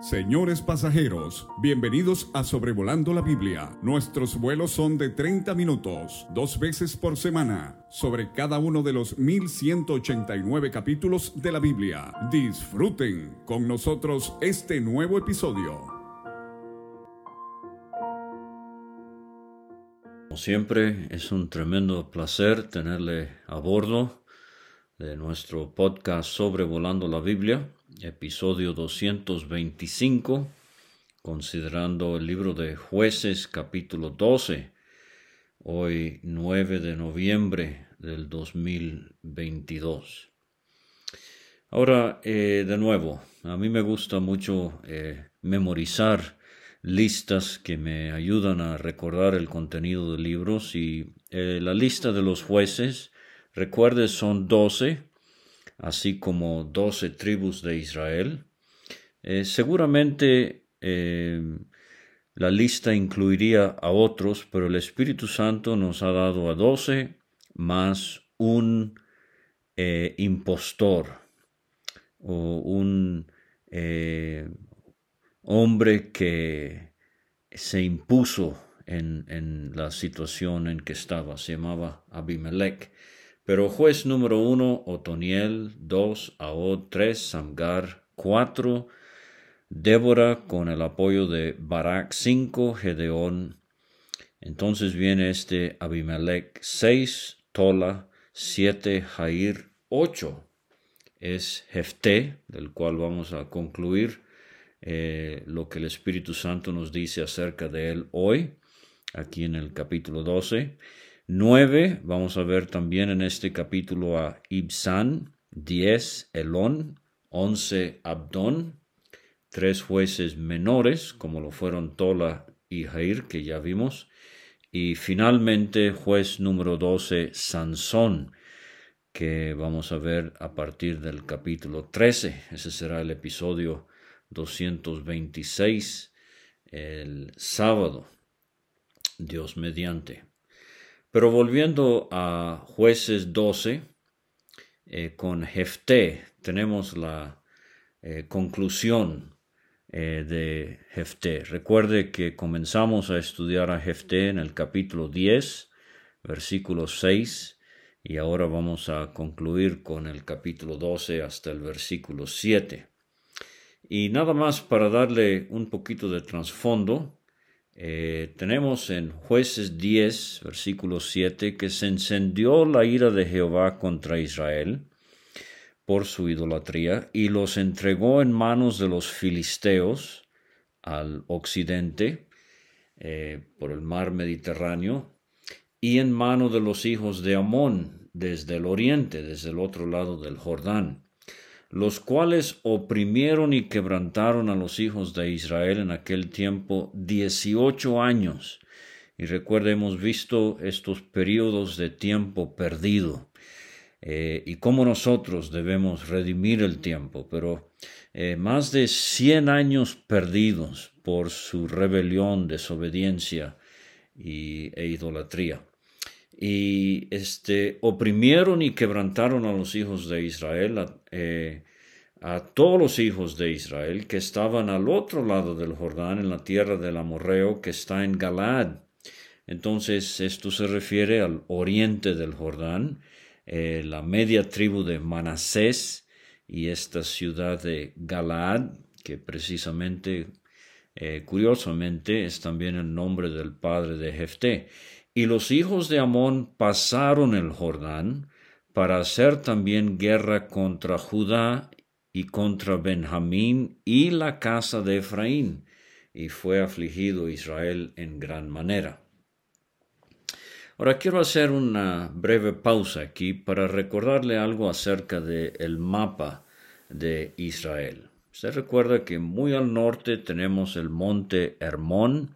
Señores pasajeros, bienvenidos a Sobrevolando la Biblia. Nuestros vuelos son de 30 minutos, dos veces por semana, sobre cada uno de los 1189 capítulos de la Biblia. Disfruten con nosotros este nuevo episodio. Como siempre, es un tremendo placer tenerle a bordo de nuestro podcast Sobrevolando la Biblia episodio 225, considerando el libro de jueces capítulo 12, hoy 9 de noviembre del 2022. Ahora, eh, de nuevo, a mí me gusta mucho eh, memorizar listas que me ayudan a recordar el contenido de libros y eh, la lista de los jueces, recuerde, son 12 así como doce tribus de Israel. Eh, seguramente eh, la lista incluiría a otros, pero el Espíritu Santo nos ha dado a doce más un eh, impostor o un hombre que se impuso en, en, la situación en que estaba, se llamaba Abimelech. Pero juez número uno, Otoniel, dos, Ahod, tres, Samgar, cuatro, Débora con el apoyo de Barak, cinco, Gedeón. Entonces viene este Abimelech, seis, Tola, siete, Jair, ocho. Es Jefté, del cual vamos a concluir eh, lo que el Espíritu Santo nos dice acerca de él hoy, aquí en el capítulo 12. 9, vamos a ver también en este capítulo a Ibsan, 10 Elón, 11 Abdón, tres jueces menores, como lo fueron Tola y Jair, que ya vimos, y finalmente juez número 12 Sansón, que vamos a ver a partir del capítulo 13. Ese será el episodio 226, el sábado, Dios mediante. Pero volviendo a jueces 12, eh, con Jefté tenemos la eh, conclusión eh, de Jefté. Recuerde que comenzamos a estudiar a Jefté en el capítulo 10, versículo 6, y ahora vamos a concluir con el capítulo 12 hasta el versículo 7. Y nada más para darle un poquito de trasfondo, eh, tenemos en jueces 10, versículo 7, que se encendió la ira de Jehová contra Israel por su idolatría y los entregó en manos de los filisteos al occidente, eh, por el mar Mediterráneo, y en mano de los hijos de Amón desde el oriente, desde el otro lado del Jordán los cuales oprimieron y quebrantaron a los hijos de Israel en aquel tiempo dieciocho años. Y recuerda, hemos visto estos periodos de tiempo perdido eh, y cómo nosotros debemos redimir el tiempo, pero eh, más de cien años perdidos por su rebelión, desobediencia y, e idolatría y este, oprimieron y quebrantaron a los hijos de Israel, eh, a, todos los hijos de Israel que estaban al otro lado del Jordán, en la tierra del Amorreo, que está en Galaad. Entonces, esto se refiere al oriente del Jordán, eh, la media tribu de Manasés y esta ciudad de Galaad, que precisamente, eh, curiosamente, es también el nombre del padre de Jefté. Y los hijos de Amón pasaron el Jordán para hacer también guerra contra Judá y contra Benjamín y la casa de Efraín, y fue afligido Israel en gran manera. Ahora quiero hacer una breve pausa aquí para recordarle algo acerca del mapa de Israel. Usted recuerda que muy al norte tenemos el monte Hermón,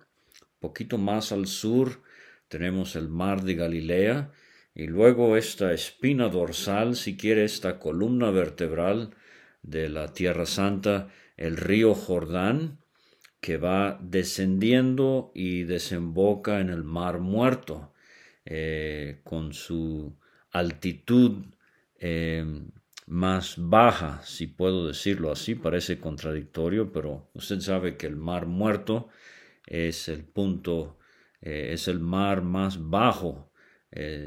poquito más al sur tenemos el mar de Galilea y luego esta espina dorsal, si quiere, esta columna vertebral de la Tierra Santa, el río Jordán, que va descendiendo y desemboca en el mar muerto, eh, con su altitud eh, más baja, si puedo decirlo así, parece contradictorio, pero usted sabe que el mar muerto es el punto, eh, es el mar más bajo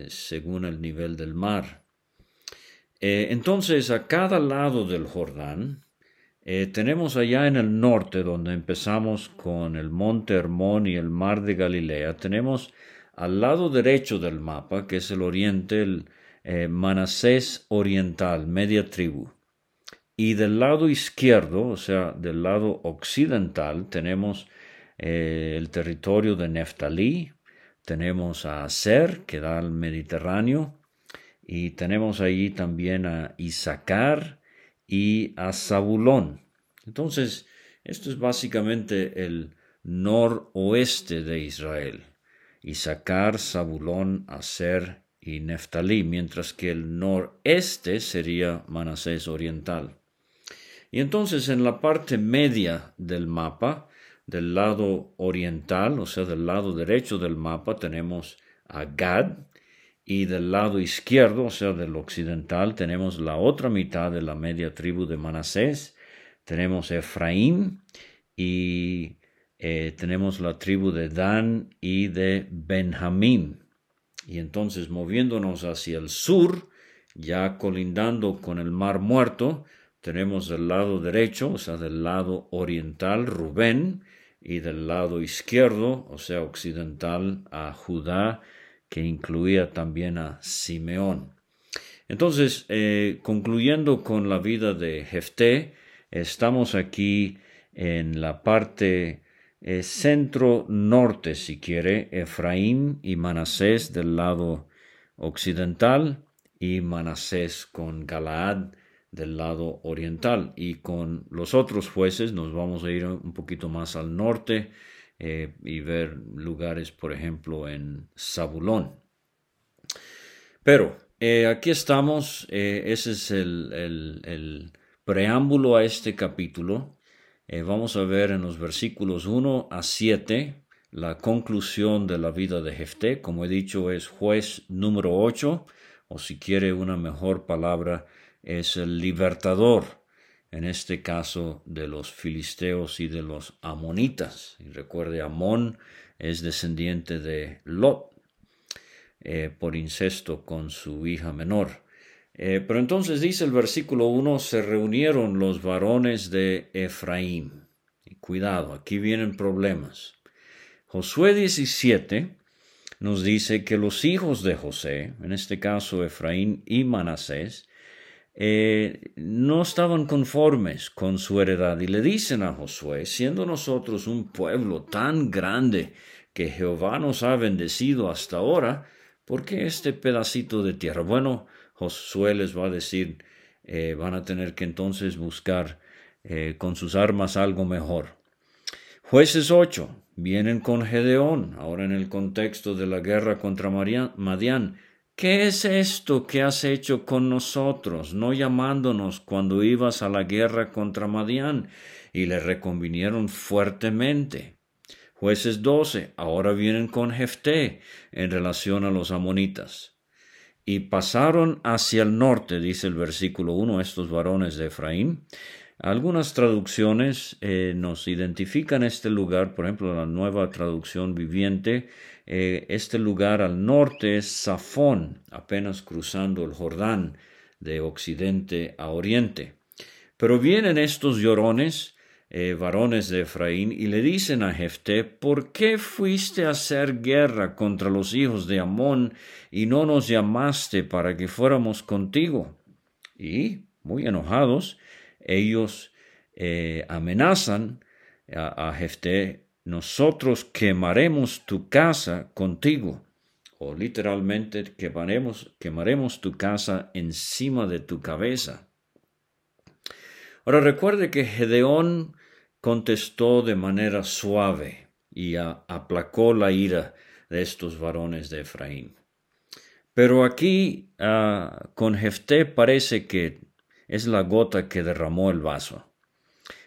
según el nivel del mar. Eh, entonces, a cada lado del Jordán, tenemos allá en el norte, donde empezamos con el monte Hermón y el mar de Galilea, tenemos al lado derecho del mapa, que es el oriente, el, eh, Manasés oriental, media tribu. Y del lado izquierdo, o sea, del lado occidental, tenemos eh, el territorio de Neftalí, tenemos a Aser, que da al Mediterráneo, y tenemos allí también a Isaacar y a Zabulón. Entonces, esto es básicamente el noroeste de Israel. Isaacar, Zabulón, Aser y Neftalí, mientras que el noreste sería Manasés oriental. Y entonces en la parte media del mapa, del lado oriental, o sea, del lado derecho del mapa, tenemos a Gad, y del lado izquierdo, o sea, del occidental, tenemos la otra mitad de la media tribu de Manasés, tenemos Efraín y eh, tenemos la tribu de Dan y de Benjamín. Y entonces moviéndonos hacia el sur, ya colindando con el mar muerto, tenemos del lado derecho, o sea, del lado oriental, Rubén, y del lado izquierdo, o sea, occidental, a Judá, que incluía también a Simeón. Entonces, eh, concluyendo con la vida de Jefté, estamos aquí en la parte eh, centro norte, si quiere, Efraín y Manasés del lado occidental y Manasés con Galaad del lado oriental. Y con los otros jueces nos vamos a ir un poquito más al norte eh, y ver lugares, por ejemplo, en Zabulón. Pero eh, aquí estamos, ese es el preámbulo a este capítulo. Eh, vamos a ver en los versículos 1 a 7 la conclusión de la vida de Jefté. Como he dicho, es juez número 8, o si quiere una mejor palabra, es el libertador, en este caso de los filisteos y de los amonitas. Y recuerde, Amón es descendiente de Lot eh, por incesto con su hija menor. Eh, pero entonces dice el versículo 1, se reunieron los varones de Efraín. Y cuidado, aquí vienen problemas. Josué 17 nos dice que los hijos de José, en este caso Efraín y Manasés, eh, no estaban conformes con su heredad y le dicen a Josué, siendo nosotros un pueblo tan grande que Jehová nos ha bendecido hasta ahora, ¿por qué este pedacito de tierra? Bueno, Josué les va a decir, eh, van a tener que entonces buscar eh, con sus armas algo mejor. Jueces 8, vienen con Gedeón, ahora en el contexto de la guerra contra Madián. ¿Qué es esto que has hecho con nosotros, no llamándonos cuando ibas a la guerra contra Madián? Y le reconvinieron fuertemente. Jueces 12, ahora vienen con Jefté en relación a los amonitas y pasaron hacia el norte, dice el versículo 1, estos varones de Efraín. Algunas traducciones eh, nos identifican este lugar, por ejemplo, la nueva traducción viviente, eh, este lugar al norte es Safón, apenas cruzando el Jordán de occidente a oriente. Pero vienen estos llorones eh, varones de Efraín, y le dicen a Jefté, ¿por qué fuiste a hacer guerra contra los hijos de Amón y no nos llamaste para que fuéramos contigo? Y, muy enojados, ellos eh, amenazan a, a Jefté, nosotros quemaremos tu casa contigo o literalmente quemaremos, quemaremos tu casa encima de tu cabeza. Ahora recuerde que Gedeón contestó de manera suave y aplacó la ira de estos varones de Efraín. Pero aquí ah, con Jefté parece que es la gota que derramó el vaso.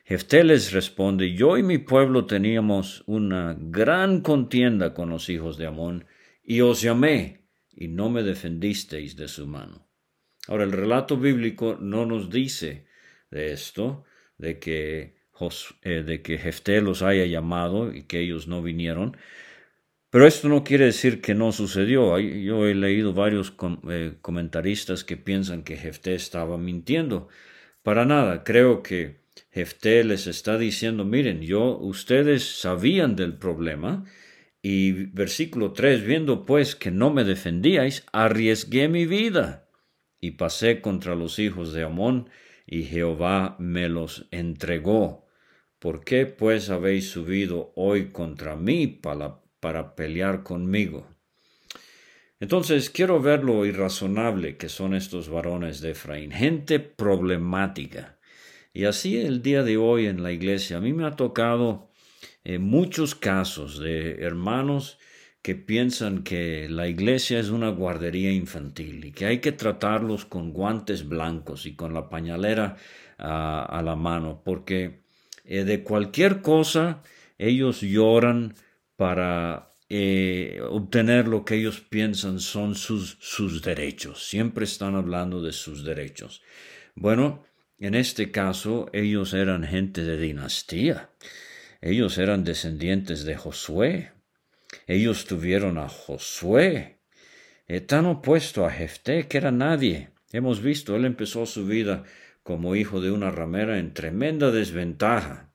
Jefté les responde, yo y mi pueblo teníamos una gran contienda con los hijos de Amón, y os llamé, y no me defendisteis de su mano. Ahora, el relato bíblico no nos dice de esto, de que, eh, de que Jefté los haya llamado y que ellos no vinieron, pero esto no quiere decir que no sucedió. Yo he leído varios eh, comentaristas que piensan que Jefté estaba mintiendo. Para nada, creo que Jefté les está diciendo, miren, yo, ustedes sabían del problema, y versículo 3, viendo pues que no me defendíais, arriesgué mi vida y pasé contra los hijos de Amón, y Jehová me los entregó. ¿Por qué pues habéis subido hoy contra mí para, para pelear conmigo? Entonces quiero ver lo irrazonable que son estos varones de Efraín, gente problemática. Y así el día de hoy en la iglesia, a mí me ha tocado eh, muchos casos de hermanos que piensan que la iglesia es una guardería infantil y que hay que tratarlos con guantes blancos y con la pañalera ah, a la mano, porque eh, de cualquier cosa ellos lloran para eh, obtener lo que ellos piensan son sus, sus derechos. Siempre están hablando de sus derechos. Bueno, en este caso ellos eran gente de dinastía. Ellos eran descendientes de Josué. Ellos tuvieron a Josué, eh, tan opuesto a Jefté que era nadie. Hemos visto, él empezó su vida como hijo de una ramera en tremenda desventaja.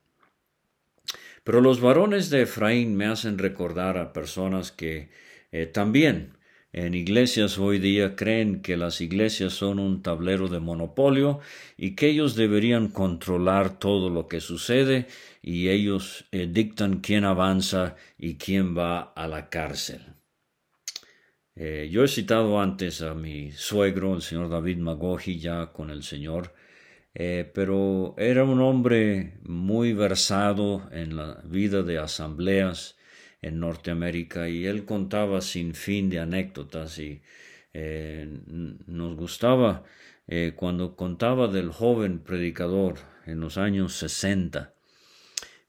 Pero los varones de Efraín me hacen recordar a personas que eh, también en iglesias hoy día creen que las iglesias son un tablero de monopolio y que ellos deberían controlar todo lo que sucede y ellos eh, dictan quién avanza y quién va a la cárcel. Eh, yo he citado antes a mi suegro, el señor David Magoji, ya con el Señor, eh, pero era un hombre muy versado en la vida de asambleas en Norteamérica y él contaba sin fin de anécdotas y eh, nos gustaba eh, cuando contaba del joven predicador en los años 60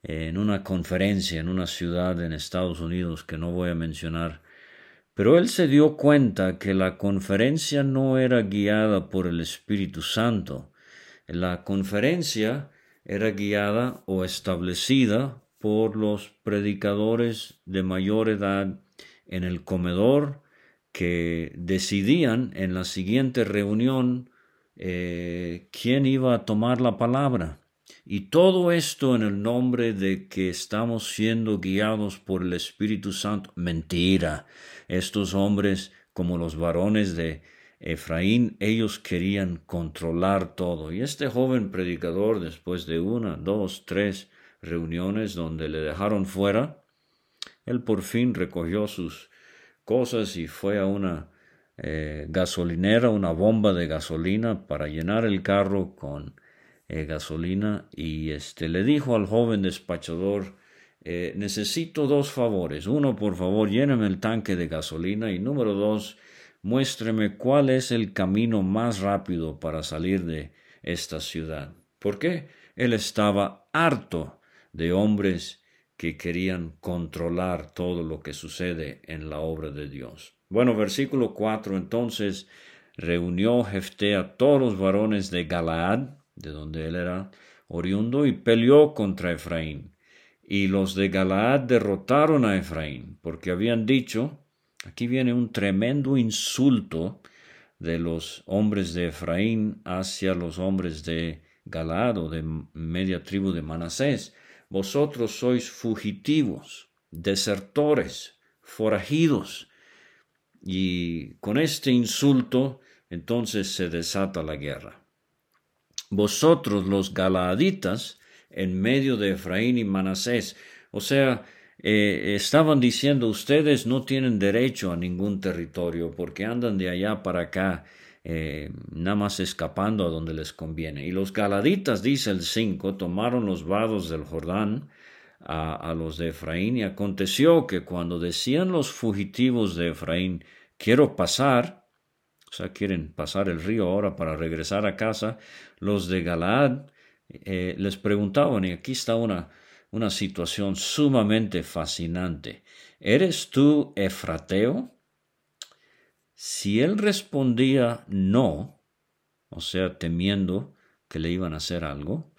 en una conferencia en una ciudad en Estados Unidos que no voy a mencionar, pero él se dio cuenta que la conferencia no era guiada por el Espíritu Santo, la conferencia era guiada o establecida por los predicadores de mayor edad en el comedor que decidían en la siguiente reunión eh, quién iba a tomar la palabra. Y todo esto en el nombre de que estamos siendo guiados por el Espíritu Santo. Mentira. Estos hombres, como los varones de Efraín, ellos querían controlar todo. Y este joven predicador, después de una, dos, tres reuniones donde le dejaron fuera, él por fin recogió sus cosas y fue a una eh, gasolinera, una bomba de gasolina para llenar el carro con eh, gasolina y este le dijo al joven despachador eh, necesito dos favores. Uno, por favor, lléname el tanque de gasolina y número dos, muéstreme cuál es el camino más rápido para salir de esta ciudad. ¿Por qué? Él estaba harto de hombres que querían controlar todo lo que sucede en la obra de Dios. Bueno, versículo 4, entonces reunió Jefté a todos los varones de Galaad, de donde él era oriundo, y peleó contra Efraín. Y los de Galaad derrotaron a Efraín, porque habían dicho, Aquí viene un tremendo insulto de los hombres de Efraín hacia los hombres de Galaad o de media tribu de Manasés. Vosotros sois fugitivos, desertores, forajidos. Y con este insulto entonces se desata la guerra. Vosotros los galaaditas en medio de Efraín y Manasés, o sea, eh, estaban diciendo ustedes no tienen derecho a ningún territorio porque andan de allá para acá eh, nada más escapando a donde les conviene. Y los galaditas, dice el 5, tomaron los vados del Jordán a, los de Efraín y aconteció que cuando decían los fugitivos de Efraín, quiero pasar, o sea, quieren pasar el río ahora para regresar a casa, los de Galaad eh, les preguntaban, y aquí está una, una situación sumamente fascinante. ¿Eres tú Efrateo? Si él respondía no, o sea, temiendo que le iban a hacer algo.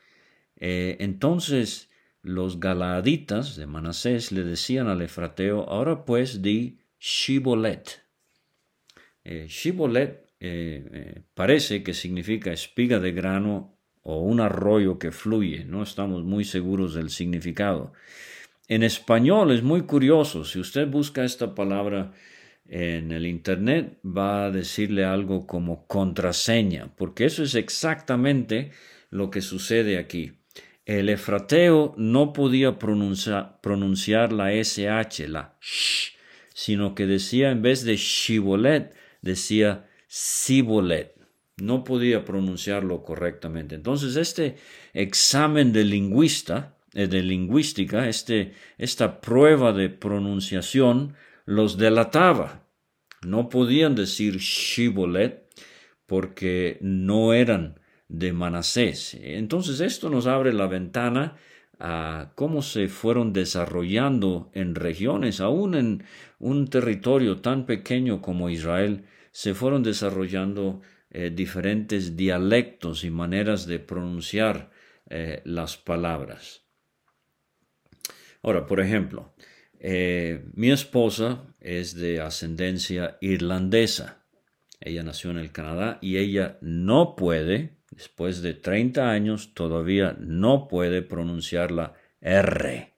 Eh, entonces los galaaditas de Manasés le decían al Efrateo, ahora pues di Shibolet. Eh, Shibolet eh, parece que significa espiga de grano o un arroyo que fluye, no estamos muy seguros del significado. En español es muy curioso, si usted busca esta palabra en el Internet va a decirle algo como contraseña, porque eso es exactamente lo que sucede aquí. El efrateo no podía pronunciar, la SH, la sh, sino que decía en vez de shibolet, decía sibolet. No podía pronunciarlo correctamente. Entonces, este examen de lingüista, eh, de lingüística, este, esta prueba de pronunciación, los delataba. No podían decir Shibolet porque no eran de Manasés. Entonces esto nos abre la ventana a cómo se fueron desarrollando en regiones, aún en un territorio tan pequeño como Israel, se fueron desarrollando eh, diferentes dialectos y maneras de pronunciar eh, las palabras. Ahora, por ejemplo, eh, mi esposa es de ascendencia irlandesa. Ella nació en el Canadá y ella no puede, después de 30 años, todavía no puede pronunciar la R.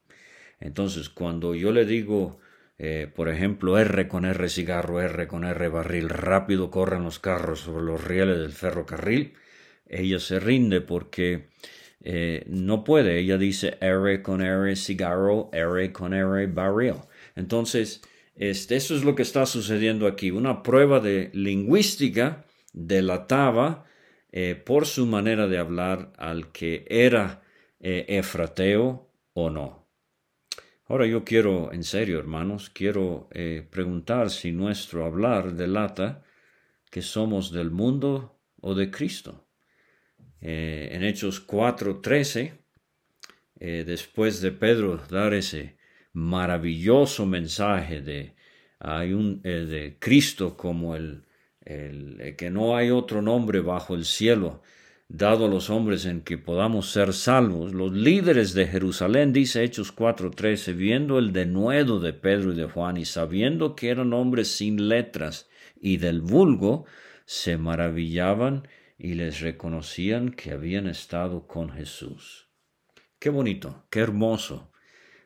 Entonces, cuando yo le digo, eh, por ejemplo, R con R cigarro, R con R barril, rápido corren los carros sobre los rieles del ferrocarril, ella se rinde porque eh, no puede. Ella dice R con R cigarro, R con R barril. Entonces, este, eso es lo que está sucediendo aquí. Una prueba de lingüística delataba eh, por su manera de hablar al que era eh, efrateo o no. Ahora yo quiero, en serio hermanos, quiero preguntar si nuestro hablar delata que somos del mundo o de Cristo. Eh, en Hechos 4:13, eh, después de Pedro dar ese maravilloso mensaje de, un, eh, de Cristo como el, el, que no hay otro nombre bajo el cielo dado a los hombres en que podamos ser salvos, los líderes de Jerusalén, dice Hechos 4:13, viendo el denuedo de Pedro y de Juan y sabiendo que eran hombres sin letras y del vulgo, se maravillaban y les reconocían que habían estado con Jesús. Qué bonito, qué hermoso,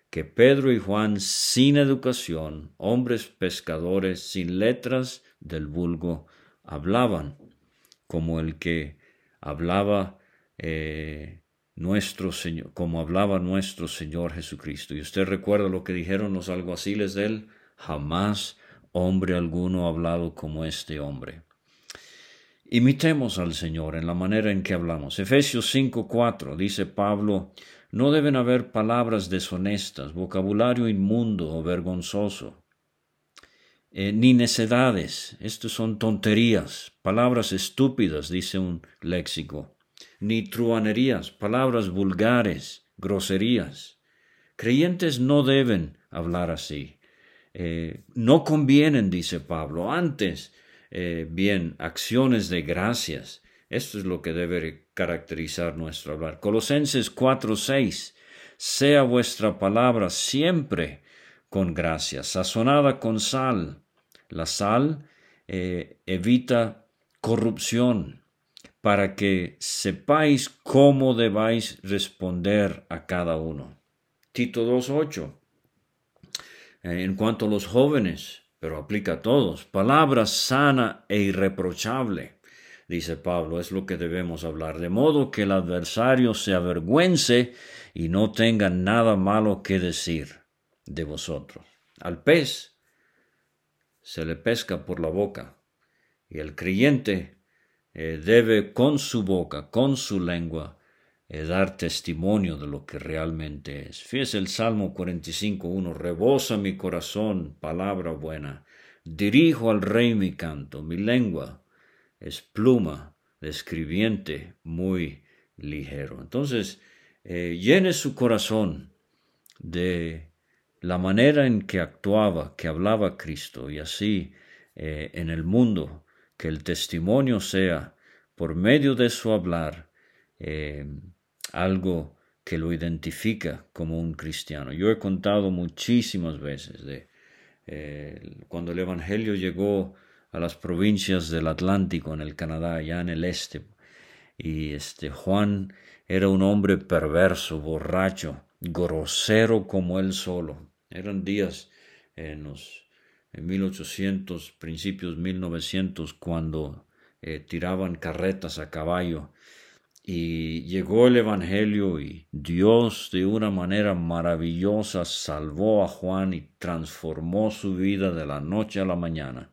que Pedro y Juan sin educación, hombres pescadores sin letras del vulgo, hablaban como el que hablaba eh, nuestro Señor, como hablaba nuestro Señor Jesucristo. Y usted recuerda lo que dijeron los alguaciles de él, jamás hombre alguno ha hablado como este hombre. Imitemos al Señor en la manera en que hablamos. Efesios 5:4 dice Pablo, no deben haber palabras deshonestas, vocabulario inmundo o vergonzoso, eh, ni necedades, estos son tonterías, palabras estúpidas, dice un léxico, ni truanerías, palabras vulgares, groserías. Creyentes no deben hablar así. Eh, no convienen, dice Pablo, antes eh, bien, acciones de gracias. Esto es lo que debe caracterizar nuestro hablar. Colosenses 4:6. Sea vuestra palabra siempre con gracia, sazonada con sal. La sal eh, evita corrupción para que sepáis cómo debáis responder a cada uno. Tito 2.8. Eh, en cuanto a los jóvenes, pero aplica a todos. Palabra sana e irreprochable, dice Pablo, es lo que debemos hablar, de modo que el adversario se avergüence y no tenga nada malo que decir de vosotros. Al pez se le pesca por la boca y el creyente eh, debe con su boca, con su lengua, dar testimonio de lo que realmente es. Fíjese el Salmo 45.1, rebosa mi corazón, palabra buena. Dirijo al rey mi canto, mi lengua es pluma de escribiente muy ligero. Entonces, eh, llene su corazón de la manera en que actuaba, que hablaba Cristo, y así eh, en el mundo, que el testimonio sea por medio de su hablar, eh, algo que lo identifica como un cristiano. Yo he contado muchísimas veces de eh, cuando el Evangelio llegó a las provincias del Atlántico, en el Canadá, allá en el este, y este Juan era un hombre perverso, borracho, grosero como él solo. Eran días en los en 1800, principios 1900, cuando eh, tiraban carretas a caballo y llegó el Evangelio y Dios de una manera maravillosa salvó a Juan y transformó su vida de la noche a la mañana.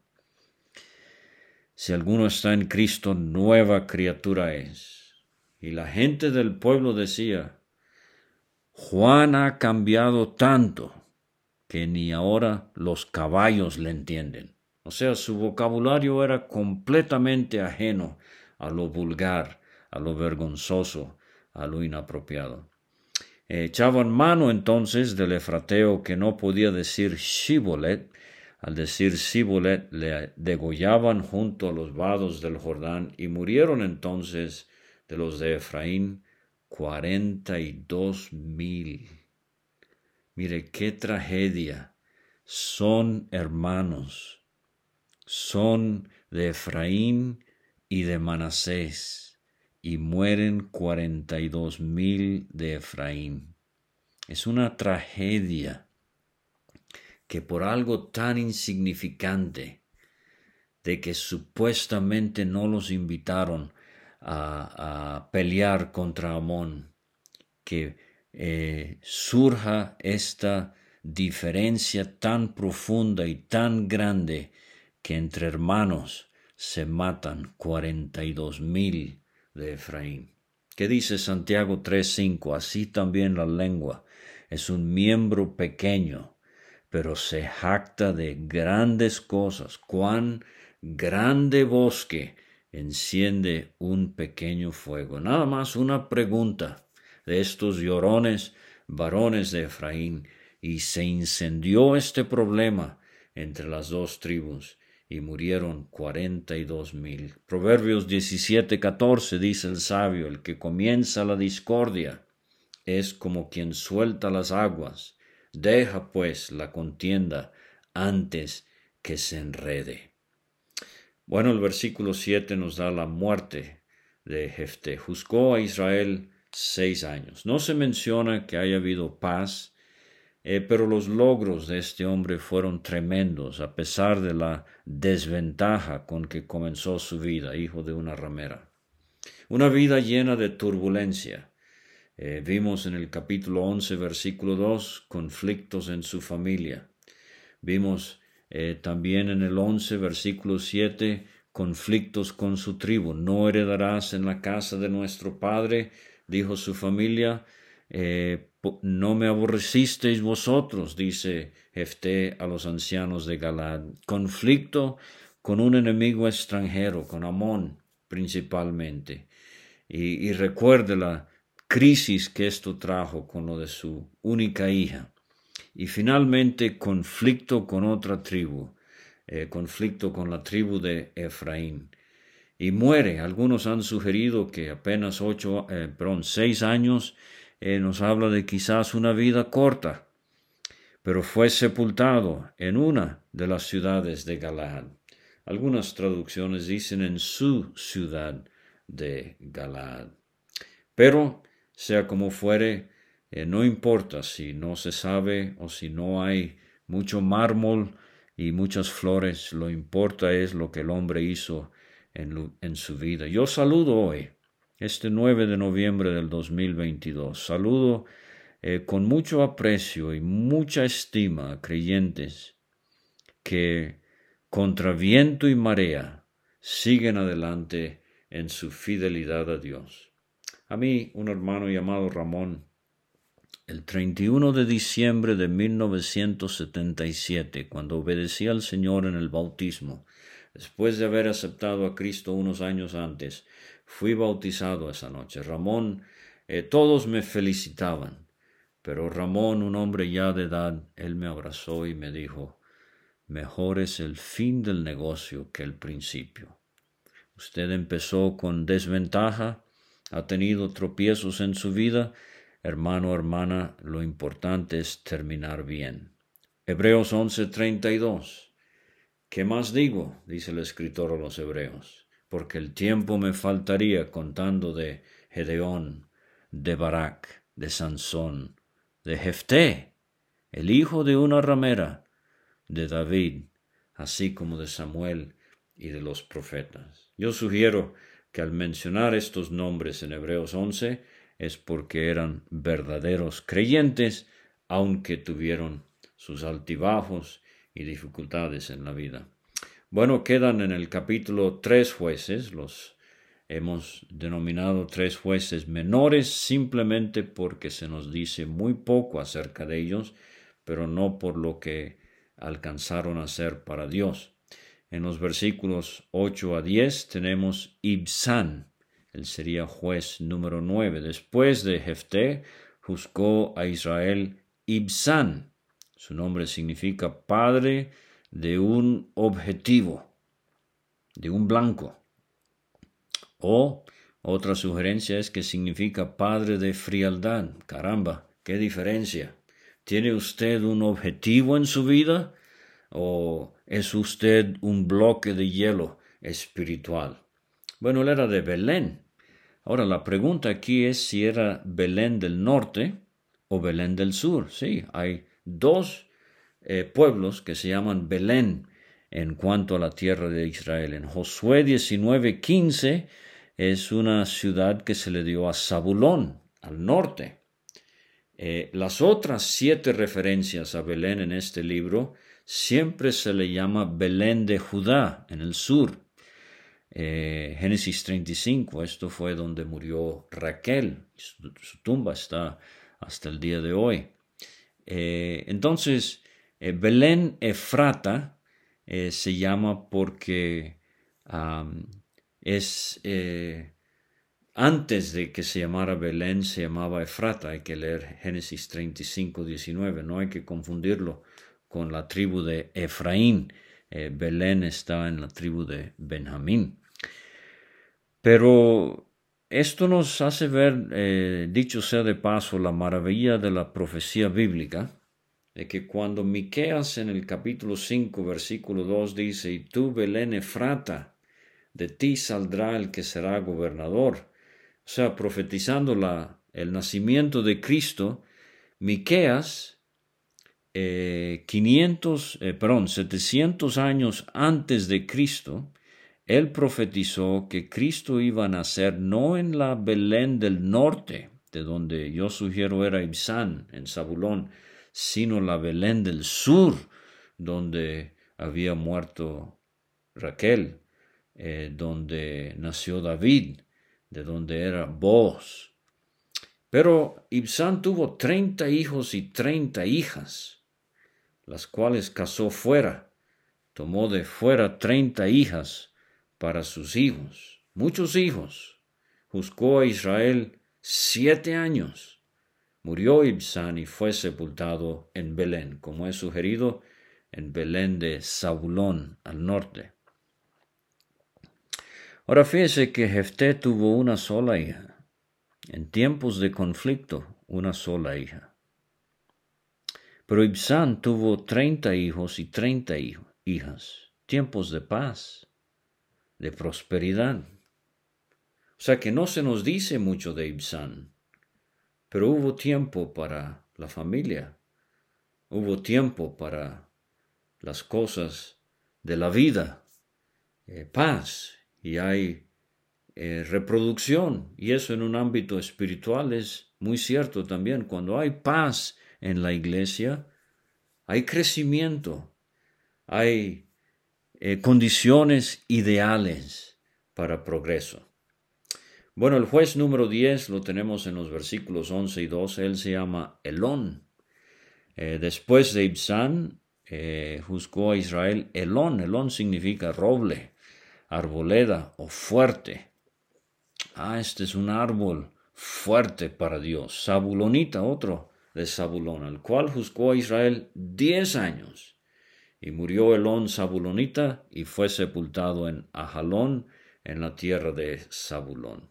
Si alguno está en Cristo, nueva criatura es. Y la gente del pueblo decía, Juan ha cambiado tanto que ni ahora los caballos le entienden. O sea, su vocabulario era completamente ajeno a lo vulgar, a lo vergonzoso, a lo inapropiado. Echaban mano entonces del efrateo que no podía decir Shibolet. Al decir Shibolet le degollaban junto a los vados del Jordán y murieron entonces de los de Efraín cuarenta y dos mil. Mire qué tragedia. Son hermanos. Son de Efraín y de Manasés y mueren cuarenta y dos mil de Efraín. Es una tragedia que por algo tan insignificante de que supuestamente no los invitaron a, pelear contra Amón, que eh, surja esta diferencia tan profunda y tan grande que entre hermanos se matan cuarenta y dos mil de Efraín. ¿Qué dice Santiago 3:5? Así también la lengua es un miembro pequeño, pero se jacta de grandes cosas. Cuán grande bosque enciende un pequeño fuego. Nada más una pregunta de estos llorones varones de Efraín, y se incendió este problema entre las dos tribus y murieron cuarenta y dos mil. Proverbios diecisiete catorce dice el sabio, el que comienza la discordia es como quien suelta las aguas. Deja pues la contienda antes que se enrede. Bueno, el versículo siete nos da la muerte de Jefté. Juzgó a Israel seis años. No se menciona que haya habido paz eh, pero los logros de este hombre fueron tremendos a pesar de la desventaja con que comenzó su vida, hijo de una ramera. Una vida llena de turbulencia. Eh, vimos en el capítulo 11, versículo 2, conflictos en su familia. Vimos eh, también en el 11, versículo 7, conflictos con su tribu. No heredarás en la casa de nuestro padre, dijo su familia, eh, no me aborrecisteis vosotros, dice Jefté a los ancianos de Galad. Conflicto con un enemigo extranjero, con Amón principalmente. Y, recuerde la crisis que esto trajo con lo de su única hija. Y finalmente conflicto con otra tribu, eh, conflicto con la tribu de Efraín. Y muere. Algunos han sugerido que apenas ocho, eh, seis años eh, nos habla de quizás una vida corta, pero fue sepultado en una de las ciudades de Galaad. Algunas traducciones dicen en su ciudad de Galaad. Pero, sea como fuere, eh, no importa si no se sabe o si no hay mucho mármol y muchas flores, lo importa es lo que el hombre hizo en, en su vida. Yo saludo hoy este 9 de noviembre del 2022. Saludo eh, con mucho aprecio y mucha estima a creyentes que contra viento y marea siguen adelante en su fidelidad a Dios. A mí, un hermano llamado Ramón, el 31 de diciembre de 1977, cuando obedecí al Señor en el bautismo, después de haber aceptado a Cristo unos años antes, Fui bautizado esa noche. Ramón, eh, todos me felicitaban, pero Ramón, un hombre ya de edad, él me abrazó y me dijo, mejor es el fin del negocio que el principio. usted empezó con desventaja, ha tenido tropiezos en su vida, hermano, hermana, lo importante es terminar bien. Hebreos 11:32. ¿Qué más digo? dice el escritor a los Hebreos, porque el tiempo me faltaría contando de Gedeón, de Barak, de Sansón, de Jefté, el hijo de una ramera, de David, así como de Samuel y de los profetas. Yo sugiero que al mencionar estos nombres en Hebreos 11 es porque eran verdaderos creyentes, aunque tuvieron sus altibajos y dificultades en la vida. Bueno, quedan en el capítulo tres jueces, los hemos denominado tres jueces menores simplemente porque se nos dice muy poco acerca de ellos, pero no por lo que alcanzaron a ser para Dios. En los versículos 8 a 10 tenemos Ibsan, él sería juez número 9. Después de Jefté, juzgó a Israel Ibsan. Su nombre significa padre de un objetivo, de un blanco. O otra sugerencia es que significa padre de frialdad. Caramba, qué diferencia. ¿Tiene usted un objetivo en su vida o es usted un bloque de hielo espiritual? Bueno, él era de Belén. Ahora la pregunta aquí es si era Belén del norte o Belén del sur. Sí, hay dos eh, pueblos que se llaman Belén en cuanto a la tierra de Israel. En Josué 19:15 es una ciudad que se le dio a Zabulón, al norte. Eh, las otras siete referencias a Belén en este libro siempre se le llama Belén de Judá, en el sur. Eh, Génesis 35, esto fue donde murió Raquel, su, tumba está hasta el día de hoy. Eh, entonces, Belén Efrata se llama porque es antes de que se llamara Belén, se llamaba Efrata. Hay que leer Génesis 35, 19. No hay que confundirlo con la tribu de Efraín. Eh, Belén estaba en la tribu de Benjamín. Pero esto nos hace ver, eh, dicho sea de paso, la maravilla de la profecía bíblica, de que cuando Miqueas en el capítulo 5, versículo 2 dice, y tú, Belén Efrata, de ti saldrá el que será gobernador, o sea, profetizando la, el nacimiento de Cristo, Miqueas, 500, eh, eh, perdón, 700 años antes de Cristo, él profetizó que Cristo iba a nacer no en la Belén del norte, de donde yo sugiero era Ibsán, en Zabulón, sino la Belén del sur, donde había muerto Raquel, eh, donde nació David, de donde era vos. Pero Ibsán tuvo treinta hijos y treinta hijas, las cuales casó fuera, tomó de fuera treinta hijas para sus hijos, muchos hijos. Juzgó a Israel siete años. Murió Ibsán y fue sepultado en Belén, como es sugerido en Belén de Zabulón al norte. Ahora fíjese que Jefté tuvo una sola hija. En tiempos de conflicto, una sola hija. Pero Ibsán tuvo treinta hijos y treinta hijas. Tiempos de paz, de prosperidad. O sea que no se nos dice mucho de Ibsán, pero hubo tiempo para la familia, hubo tiempo para las cosas de la vida, eh, paz y hay eh, reproducción. Y eso en un ámbito espiritual es muy cierto también. Cuando hay paz en la iglesia, hay crecimiento, hay eh, condiciones ideales para progreso. Bueno, el juez número 10 lo tenemos en los versículos 11 y 12. Él se llama Elón. Eh, después de Ibsán, juzgó a Israel Elón. Elón significa roble arboleda o fuerte. Ah, este es un árbol fuerte para Dios. Zabulonita, otro de Zabulón, al cual juzgó a Israel diez años. Y murió Elón Zabulonita y fue sepultado en Ajalón, en la tierra de Zabulón.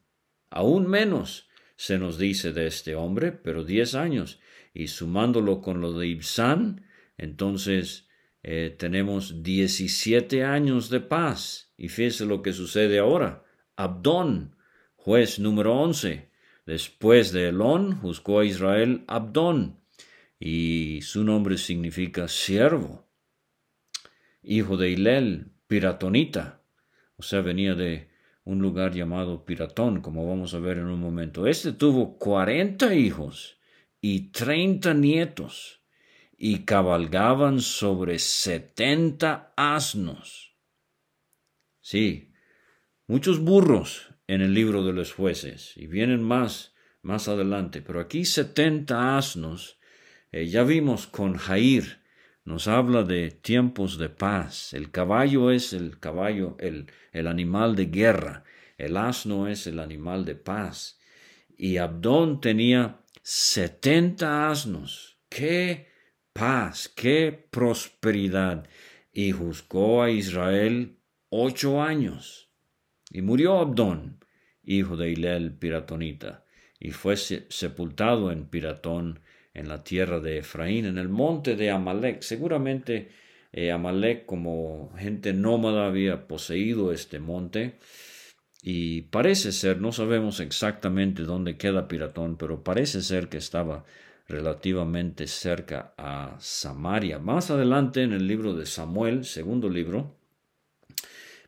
Aún menos se nos dice de este hombre, pero diez años, y sumándolo con lo de Ibsán, entonces eh, tenemos diecisiete años de paz. Y fíjese lo que sucede ahora. Abdón, juez número once, después de Elón, juzgó a Israel Abdón, y su nombre significa siervo. Hijo de Hilel, piratonita, o sea, venía de un lugar llamado Piratón, como vamos a ver en un momento. Este tuvo cuarenta hijos y treinta nietos, y cabalgaban sobre setenta asnos. Sí, muchos burros en el libro de los jueces, y vienen más más adelante, pero aquí setenta asnos, eh, ya vimos con Jair, nos habla de tiempos de paz. El caballo es el caballo, el, el animal de guerra. El asno es el animal de paz. Y Abdón tenía setenta asnos. ¡Qué paz! ¡Qué prosperidad! Y juzgó a Israel ocho años. Y murió Abdón, hijo de Hilel Piratonita, y fue sepultado en Piratón en la tierra de Efraín, en el monte de Amalek. Seguramente eh, Amalek como gente nómada había poseído este monte y parece ser, no sabemos exactamente dónde queda Piratón, pero parece ser que estaba relativamente cerca a Samaria. Más adelante en el libro de Samuel, segundo libro,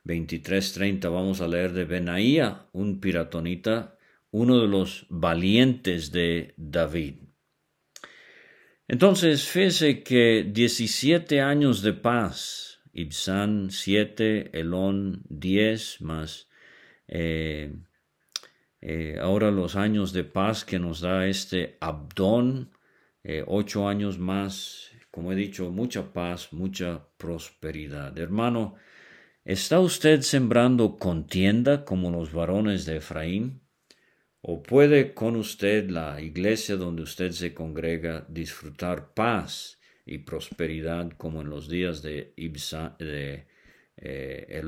23:30, vamos a leer de Benaía, un piratonita, uno de los valientes de David. Entonces, fíjese que 17 años de paz, Ibsán 7, Elón 10, más eh, eh, ahora los años de paz que nos da este Abdón, eh, ocho años más, como he dicho, mucha paz, mucha prosperidad. Hermano, ¿está usted sembrando contienda como los varones de Efraín? ¿O puede con usted la iglesia donde usted se congrega disfrutar paz y prosperidad como en los días de, Ibsa, de eh,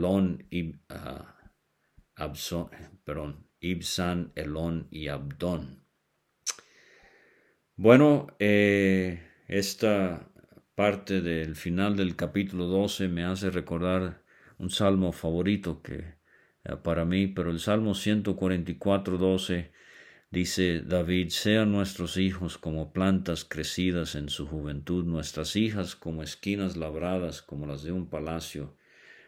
ah, Ibsan, Elón y Abdón? Bueno, eh, esta parte del final del capítulo 12 me hace recordar un salmo favorito que para mí, pero el Salmo 144, 12 dice David, sean nuestros hijos como plantas crecidas en su juventud, nuestras hijas como esquinas labradas como las de un palacio,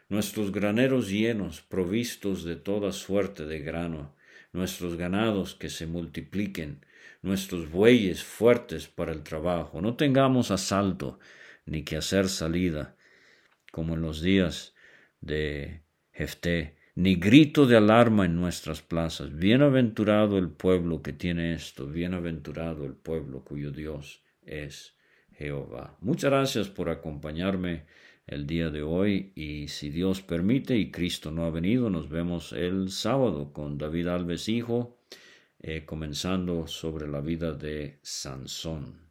nuestros graneros llenos, provistos de toda suerte de grano, nuestros ganados que se multipliquen, nuestros bueyes fuertes para el trabajo, no tengamos asalto ni que hacer salida, como en los días de Jefté, ni grito de alarma en nuestras plazas. Bienaventurado el pueblo que tiene esto, bienaventurado el pueblo cuyo Dios es Jehová. Muchas gracias por acompañarme el día de hoy y si Dios permite y Cristo no ha venido, nos vemos el sábado con David Alves Hijo, eh, comenzando sobre la vida de Sansón.